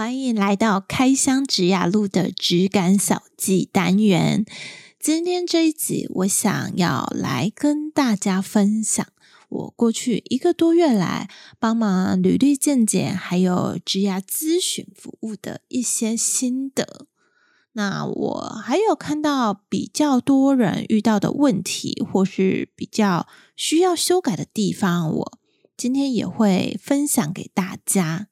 欢迎来到开箱职涯路的职感小记单元。今天这一集，我想要来跟大家分享我过去一个多月来帮忙履历健检还有职涯咨询服务的一些心得。那我还有看到比较多人遇到的问题，或是比较需要修改的地方，我今天也会分享给大家。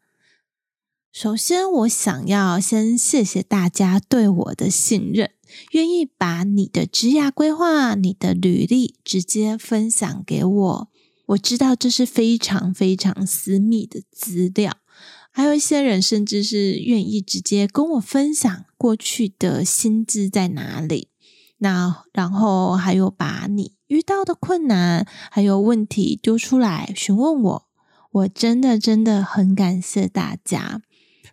首先，我想要先谢谢大家对我的信任。愿意把你的职涯规划、你的履历直接分享给我，我知道这是非常非常私密的资料。还有一些人甚至是愿意直接跟我分享过去的薪资在哪里。那然后还有把你遇到的困难还有问题丢出来询问我，我真的真的很感谢大家。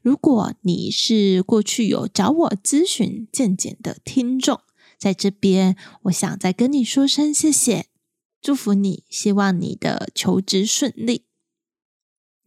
如果你是过去有找我咨询健检的听众，在这边，我想再跟你说声谢谢，祝福你，希望你的求职顺利。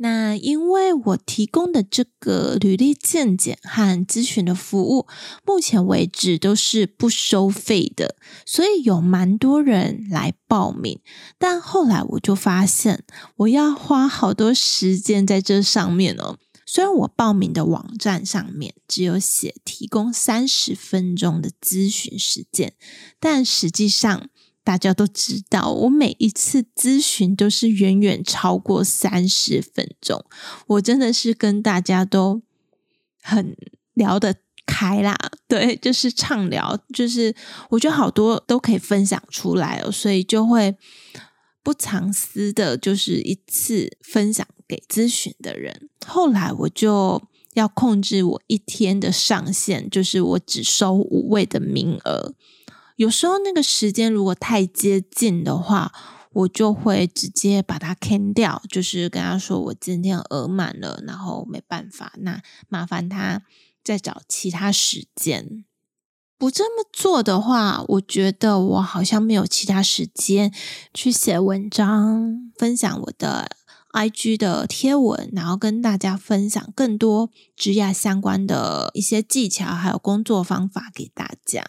那因为我提供的这个履历健检和咨询的服务，目前为止都是不收费的，所以有蛮多人来报名。但后来我就发现，我要花好多时间在这上面哦。虽然我报名的网站上面只有写提供三十分钟的咨询时间，但实际上大家都知道，我每一次咨询都是远远超过三十分钟。我真的是跟大家都很聊得开啦，对，就是畅聊，就是我觉得好多都可以分享出来哦，所以就会不藏私的，就是一次分享。给咨询的人，后来我就要控制我一天的上限，就是我只收五位的名额。有时候那个时间如果太接近的话，我就会直接把它 can 掉，就是跟他说我今天额满了，然后没办法，那麻烦他再找其他时间。不这么做的话，我觉得我好像没有其他时间去写文章，分享我的。IG 的贴文，然后跟大家分享更多职涯相关的一些技巧，还有工作方法给大家。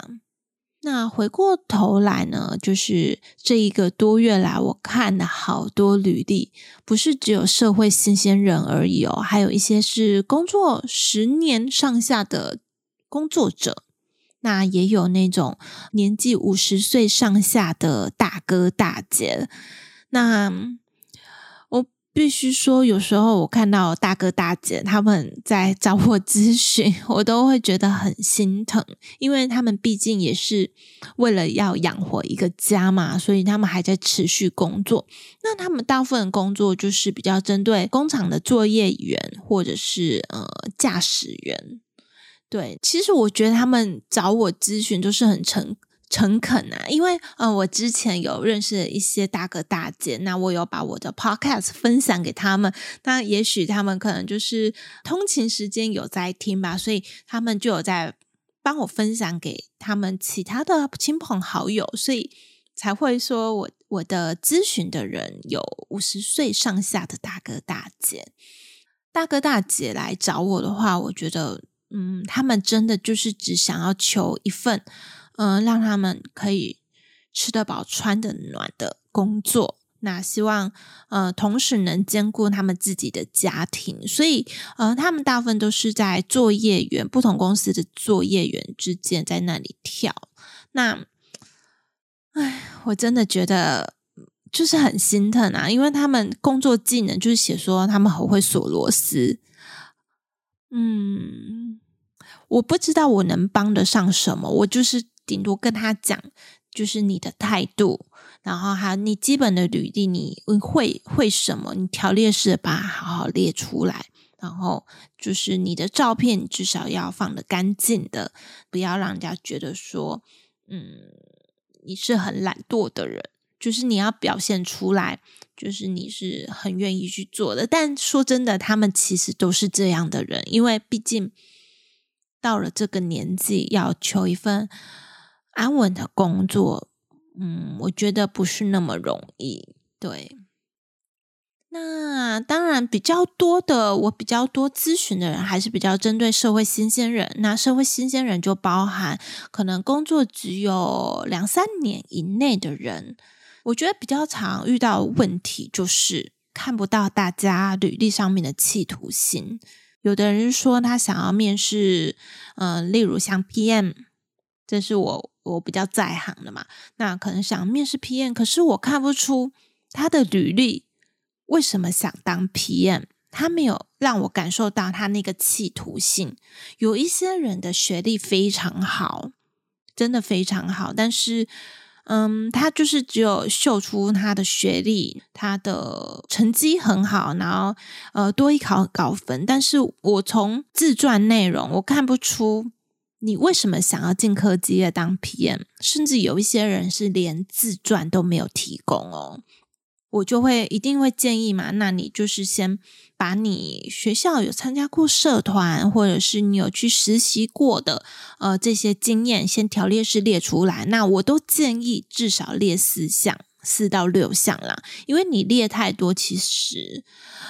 那回过头来呢，就是这一个多月来，我看了好多履历，不是只有社会新鲜人而已哦，还有一些是工作十年上下的工作者，那也有那种年纪五十岁上下的大哥大姐，那。必须说，有时候我看到大哥大姐他们在找我咨询，我都会觉得很心疼，因为他们毕竟也是为了要养活一个家嘛，所以他们还在持续工作。那他们大部分工作就是比较针对工厂的作业员或者是呃驾驶员。对，其实我觉得他们找我咨询都是很诚。诚恳啊，因为、呃，我之前有认识一些大哥大姐，那我有把我的 podcast 分享给他们，那也许他们可能就是通勤时间有在听吧，所以他们就有在帮我分享给他们其他的亲朋好友，所以才会说我我的咨询的人有五十岁上下的大哥大姐，大哥大姐来找我的话，我觉得嗯，他们真的就是只想要求一份。嗯、让他们可以吃得饱、穿得暖的工作。那希望呃，同时能兼顾他们自己的家庭。所以呃，他们大部分都是在作业员不同公司的作业员之间在那里跳。那，唉，我真的觉得就是很心疼啊，因为他们工作技能就是写说他们很会锁螺丝。嗯，我不知道我能帮得上什么，我就是。顶多跟他讲，就是你的态度，然后还有你基本的履历，你会会什么？你条列式把它好好列出来，然后就是你的照片，至少要放得干净的，不要让人家觉得说，嗯，你是很懒惰的人，就是你要表现出来，就是你是很愿意去做的。但说真的，他们其实都是这样的人，因为毕竟到了这个年纪，要求一份安稳的工作，嗯，我觉得不是那么容易，对。那当然，比较多的，我比较多咨询的人还是比较针对社会新鲜人。那社会新鲜人就包含可能工作只有两三年以内的人。我觉得比较常遇到问题就是看不到大家履历上面的企图心。有的人说他想要面试，嗯、例如像 PM，这是我我比较在行的嘛。那可能想面试 PM，可是我看不出他的履历。为什么想当 PM？他没有让我感受到他那个企图性。有一些人的学历非常好，真的非常好，但是，嗯，他就是只有秀出他的学历，他的成绩很好，然后呃，多一考高分。但是我从自传内容，我看不出你为什么想要进科技业当 PM，甚至有一些人是连自传都没有提供哦。我就会一定会建议嘛，那你就是先把你学校有参加过社团，或者是你有去实习过的，呃，这些经验先条列式列出来。那我都建议至少列四项，四到六项啦，因为你列太多，其实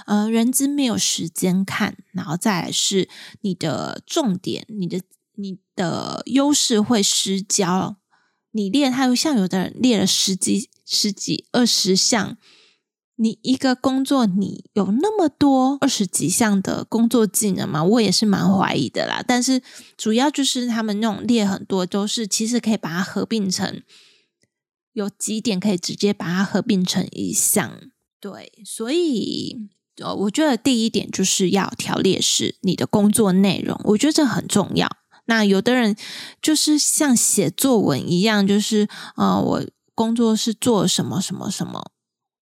呃，人资没有时间看。然后再来是你的重点，你的的优势会失焦。你列他像有的人列了十几。十几二十项，你一个工作你有那么多二十几项的工作技能吗？我也是蛮怀疑的啦。但是主要就是他们那种列很多，都是其实可以把它合并成有几点可以直接把它合并成一项。对，所以我觉得第一点就是要条列式你的工作内容，我觉得这很重要。那有的人就是像写作文一样，就是呃我。工作是做什么什么什么，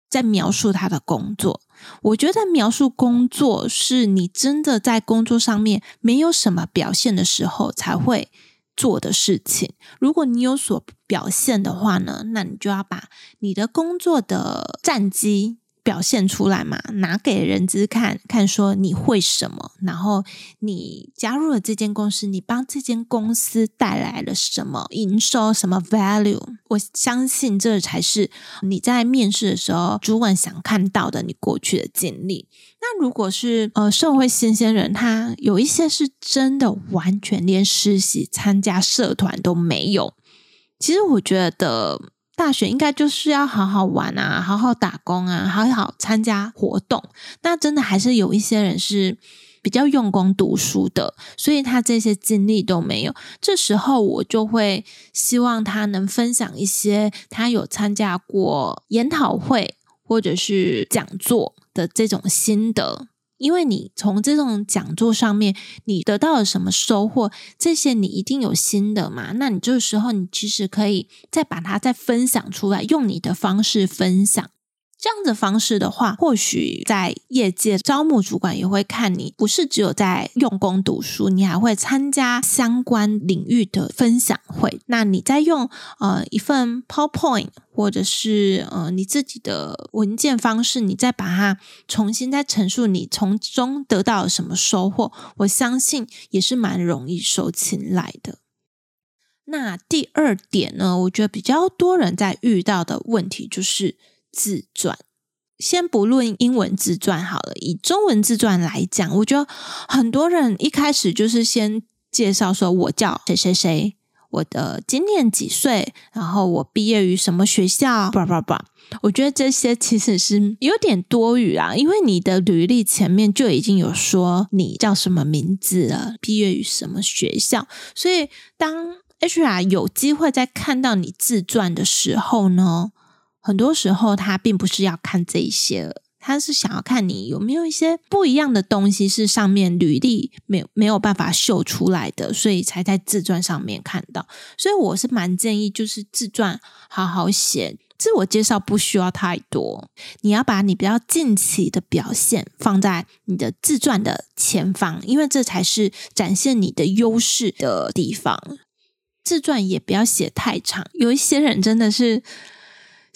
在描述他的工作。我觉得描述工作是你真的在工作上面没有什么表现的时候才会做的事情。如果你有所表现的话呢，那你就要把你的工作的战绩。表现出来嘛，拿给人资看看，说你会什么，然后你加入了这间公司，你帮这间公司带来了什么营收，什么 value？我相信这才是你在面试的时候，主管想看到的你过去的经历。那如果是呃社会新鲜人，他有一些是真的完全连实习、参加社团都没有。其实我觉得。大学应该就是要好好玩啊，好好打工啊，好好参加活动。那真的还是有一些人是比较用功读书的，所以他这些经历都没有。这时候我就会希望他能分享一些他有参加过研讨会或者是讲座的这种心得。因为你从这种讲座上面，你得到了什么收获？这些你一定有心得嘛？那你这个时候，你其实可以再把它再分享出来，用你的方式分享。这样的方式的话，或许在业界招募主管也会看你，不是只有在用功读书，你还会参加相关领域的分享会。那你再用呃一份 PowerPoint 或者是呃你自己的文件方式，你再把它重新再陈述你从中得到了什么收获，我相信也是蛮容易受青睐的。那第二点呢，我觉得比较多人在遇到的问题就是。自传，先不论英文自传好了，以中文自传来讲，我觉得很多人一开始就是先介绍说，我叫谁谁谁，我的今年几岁，然后我毕业于什么学校，叭叭叭。我觉得这些其实是有点多余啊，因为你的履历前面就已经有说你叫什么名字了，毕业于什么学校，所以当 HR 有机会在看到你自传的时候呢，很多时候，他并不是要看这些，他是想要看你有没有一些不一样的东西是上面履历没有没有办法秀出来的，所以才在自传上面看到。所以我是蛮建议，就是自传好好写，自我介绍不需要太多，你要把你比较近期的表现放在你的自传的前方，因为这才是展现你的优势的地方。自传也不要写太长。有一些人真的是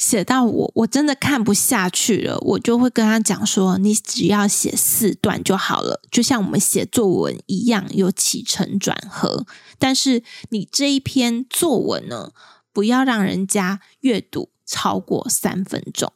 写到我，我真的看不下去了，我就会跟他讲说：“你只要写四段就好了，就像我们写作文一样，有起承转合。但是你这一篇作文呢，不要让人家阅读超过三分钟。”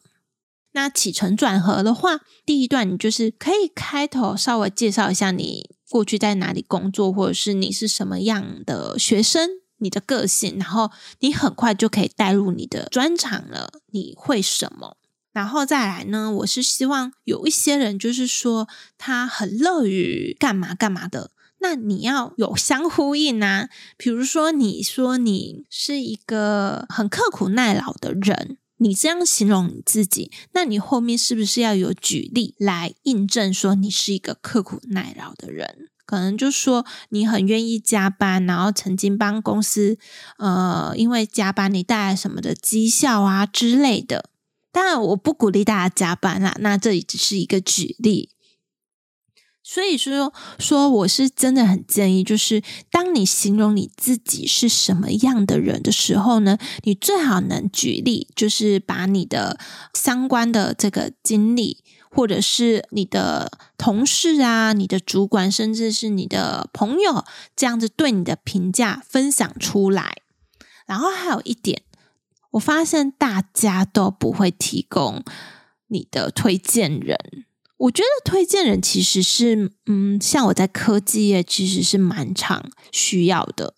那起承转合的话，第一段你就是可以开头稍微介绍一下你过去在哪里工作，或者是你是什么样的学生，你的个性，然后你很快就可以带入你的专长了。你会什么？然后再来呢？我是希望有一些人就是说他很乐于干嘛干嘛的，那你要有相呼应啊。比如说你说你是一个很刻苦耐劳的人。你这样形容你自己，那你后面是不是要有举例来印证说你是一个刻苦耐劳的人？可能就说你很愿意加班，然后曾经帮公司呃，因为加班你带来什么的绩效啊之类的。当然，我不鼓励大家加班啦，那这里只是一个举例。所以说，说我是真的很建议，就是当你形容你自己是什么样的人的时候呢，你最好能举例，就是把你的相关的这个经历，或者是你的同事啊、你的主管，甚至是你的朋友，这样子对你的评价分享出来。然后还有一点，我发现大家都不会提供你的推荐人。我觉得推荐人其实是，嗯，像我在科技业其实是蛮常需要的。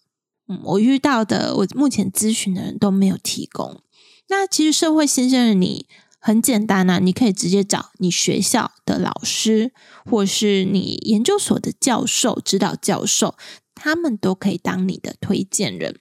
嗯，我遇到的，我目前咨询的人都没有提供。那其实社会新鲜人，你很简单啊，你可以直接找你学校的老师，或是你研究所的教授、指导教授，他们都可以当你的推荐人。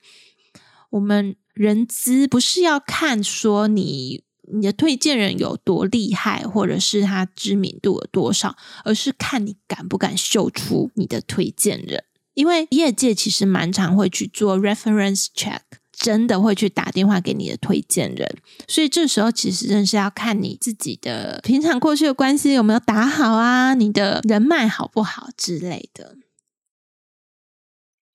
我们人资不是要看说你。你的推荐人有多厉害，或者是他知名度有多少，而是看你敢不敢秀出你的推荐人。因为业界其实蛮常会去做 reference check，真的会去打电话给你的推荐人。所以这时候其实真是要看你自己的平常过去的关系有没有打好啊，你的人脉好不好之类的。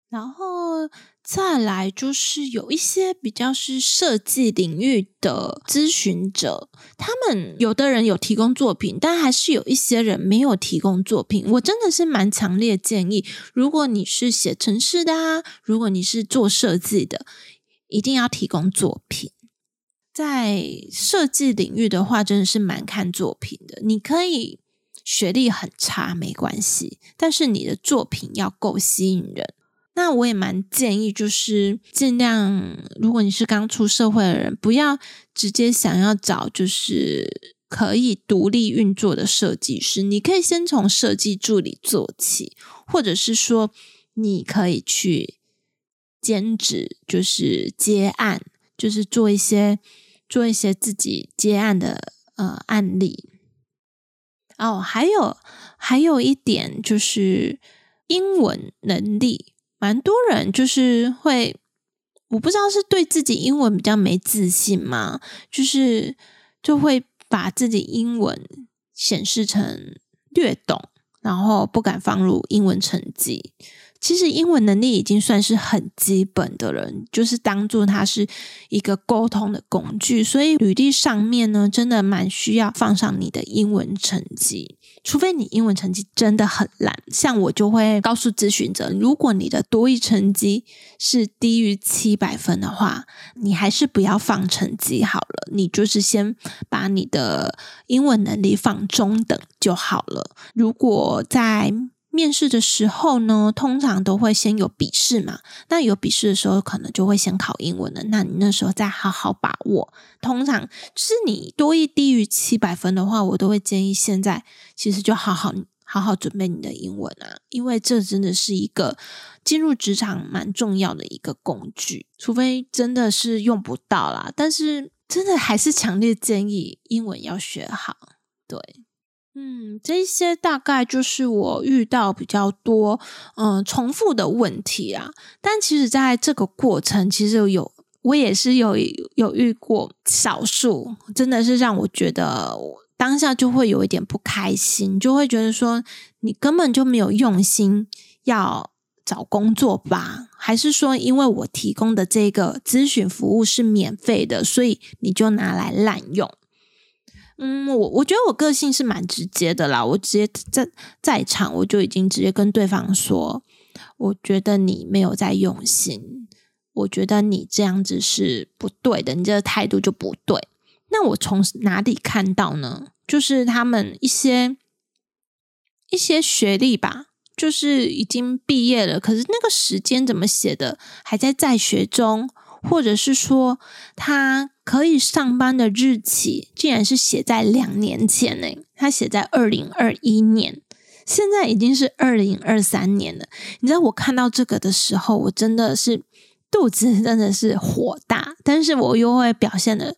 然后。再来就是有一些比较是设计领域的咨询者，他们有的人有提供作品，但还是有一些人没有提供作品。我真的是蛮强烈建议，如果你是写城市的啊，如果你是做设计的，一定要提供作品。在设计领域的话，真的是蛮看作品的。你可以学历很差没关系，但是你的作品要够吸引人。那我也蛮建议，就是尽量，如果你是刚出社会的人，不要直接想要找就是可以独立运作的设计师。你可以先从设计助理做起，或者是说，你可以去兼职，就是接案，就是做一些做一些自己接案的呃案例。哦，还有还有一点就是英文能力。蛮多人就是会，我不知道是对自己英文比较没自信吗？就是就会把自己英文显示成略懂，然后不敢放入英文成绩。其实英文能力已经算是很基本的人，就是当做它是一个沟通的工具，所以履历上面呢，真的蛮需要放上你的英文成绩。除非你英文成绩真的很烂，像我就会告诉咨询者，如果你的多益成绩是低于七百分的话，你还是不要放成绩好了，你就是先把你的英文能力放中等就好了。如果在面试的时候呢，通常都会先有笔试嘛。那有笔试的时候，可能就会先考英文了。那你那时候再好好把握。通常就是你多一低于七百分的话，我都会建议现在其实就好好好好准备你的英文啊，因为这真的是一个进入职场蛮重要的一个工具。除非真的是用不到啦，但是真的还是强烈建议英文要学好。对。嗯，这些大概就是我遇到比较多嗯、重复的问题啊。但其实在这个过程，其实有我也是有有遇过少数，真的是让我觉得当下就会有一点不开心，就会觉得说你根本就没有用心要找工作吧？还是说，因为我提供的这个咨询服务是免费的，所以你就拿来滥用？嗯，我我觉得我个性是蛮直接的啦，我直接在在场我就已经直接跟对方说，我觉得你没有在用心，我觉得你这样子是不对的，你这个态度就不对。那我从哪里看到呢？就是他们一些一些学历吧。就是已经毕业了，可是那个时间怎么写的还在在学中，或者是说他可以上班的日期竟然是写在两年前呢？他写在二零二一年，现在已经是二零二三年了。你知道我看到这个的时候，我真的是肚子真的是火大，但是我又会表现的，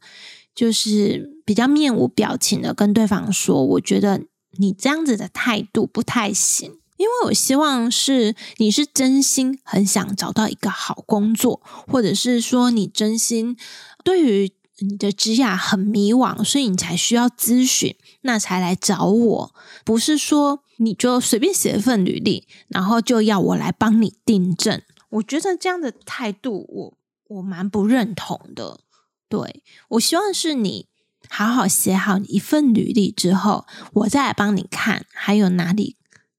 就是比较面无表情的跟对方说，我觉得你这样子的态度不太行。因为我希望是你是真心很想找到一个好工作，或者是说你真心对于你的职涯很迷惘，所以你才需要咨询，那才来找我。不是说你就随便写一份履历，然后就要我来帮你订正。我觉得这样的态度我，我我蛮不认同的。对，我希望是你好好写好一份履历之后，我再来帮你看还有哪里。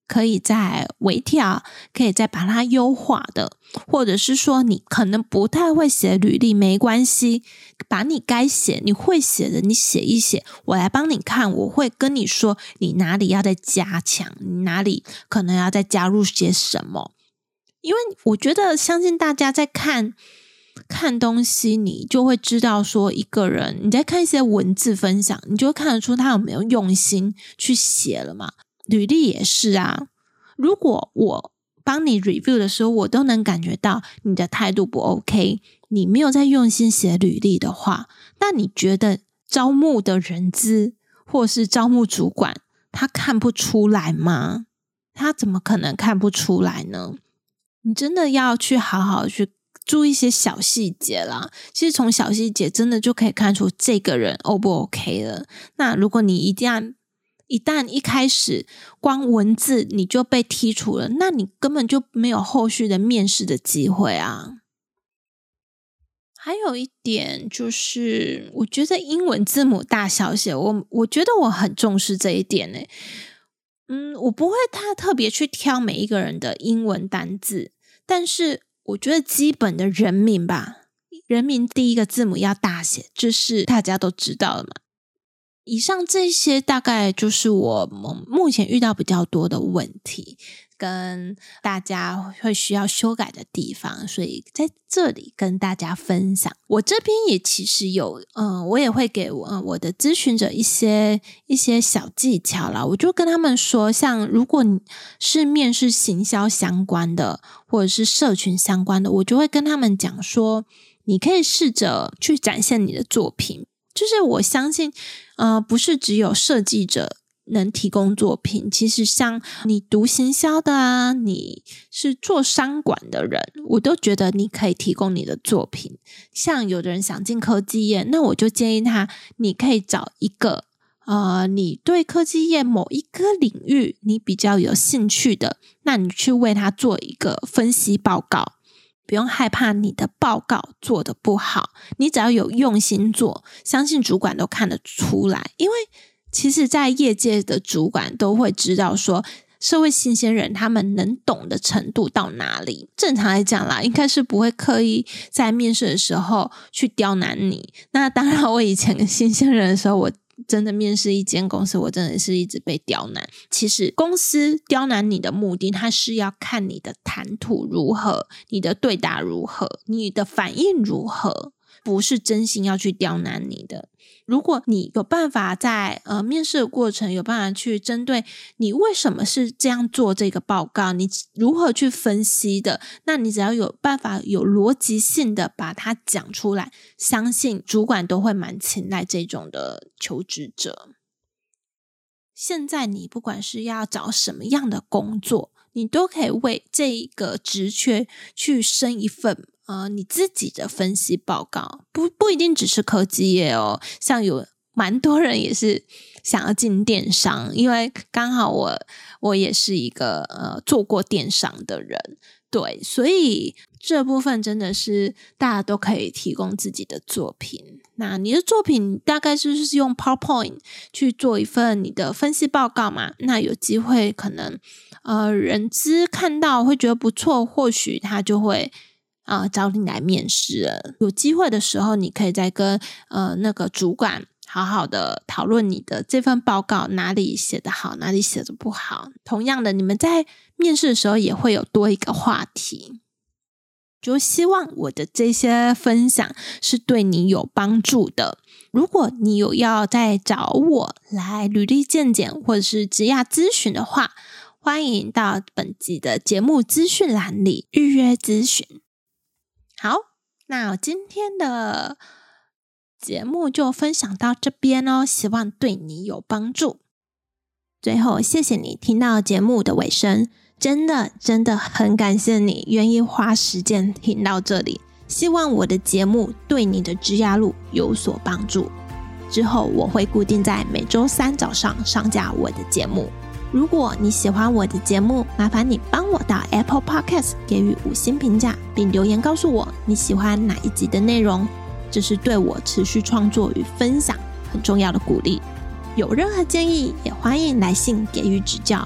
可以再微调，可以再把它优化的，或者是说你可能不太会写履历，没关系，把你该写你会写的你写一写，我来帮你看，我会跟你说你哪里要再加强，你哪里可能要再加入些什么，因为我觉得相信大家在看看东西，你就会知道说一个人你在看一些文字分享，你就会看得出他有没有用心去写了嘛。履历也是啊，如果我帮你 review 的时候，我都能感觉到你的态度不 OK，你没有在用心写履历的话，那你觉得招募的人资或是招募主管，他看不出来吗？他怎么可能看不出来呢？你真的要去好好去注意一些小细节啦。其实从小细节真的就可以看出这个人 O 不 OK 了。那如果你一定要一旦一开始光文字你就被剔除了，那你根本就没有后续的面试的机会啊！还有一点就是，我觉得英文字母大小写，我我觉得我很重视这一点呢。嗯，我不会太特别去挑每一个人的英文单字，但是我觉得基本的人名吧，人名第一个字母要大写，这是大家都知道的嘛。以上这些大概就是我目前遇到比较多的问题，跟大家会需要修改的地方，所以在这里跟大家分享。我这边也其实有，嗯、我也会给我我的咨询者一些一些小技巧啦。我就跟他们说，像如果你是面试行销相关的，或者是社群相关的，我就会跟他们讲说，你可以试着去展现你的作品。就是我相信，呃，不是只有设计者能提供作品。其实像你读行销的啊，你是做商管的人，我都觉得你可以提供你的作品。像有的人想进科技业，那我就建议他，你可以找一个，呃，你对科技业某一个领域你比较有兴趣的，那你去为他做一个分析报告。不用害怕你的报告做得不好，你只要有用心做，相信主管都看得出来。因为其实，在业界的主管都会知道说，社会新鲜人他们能懂的程度到哪里。正常来讲啦，应该是不会刻意在面试的时候去刁难你。那当然，我以前跟新鲜人的时候，我。真的面试一间公司，我真的是一直被刁难。其实公司刁难你的目的，它是要看你的谈吐如何，你的对答如何，你的反应如何。不是真心要去刁难你的。如果你有办法在呃面试的过程有办法去针对你为什么是这样做这个报告，你如何去分析的，那你只要有办法有逻辑性的把它讲出来，相信主管都会蛮青睐这种的求职者。现在你不管是要找什么样的工作，你都可以为这个职缺去升一份。呃，你自己的分析报告不不一定只是科技业哦，像有蛮多人也是想要进电商，因为刚好我我也是一个呃做过电商的人，对，所以这部分真的是大家都可以提供自己的作品。那你的作品大概就是用 PowerPoint 去做一份你的分析报告嘛？那有机会可能呃人资看到会觉得不错，或许他就会啊、找你来面试。有机会的时候，你可以再跟呃那个主管好好的讨论你的这份报告哪里写得好，哪里写得不好。同样的，你们在面试的时候也会有多一个话题。就希望我的这些分享是对你有帮助的。如果你有要再找我来履历健检或者是职涯咨询的话，欢迎到本集的节目资讯栏里预约咨询。好，那今天的节目就分享到这边哦，希望对你有帮助。最后，谢谢你听到节目的尾声。真的真的很感谢你愿意花时间听到这里，希望我的节目对你的职涯路有所帮助。之后我会固定在每周三早上上架我的节目。如果你喜欢我的节目，麻烦你帮我到 Apple Podcast 给予五星评价，并留言告诉我你喜欢哪一集的内容，这是对我持续创作与分享很重要的鼓励。有任何建议，也欢迎来信给予指教。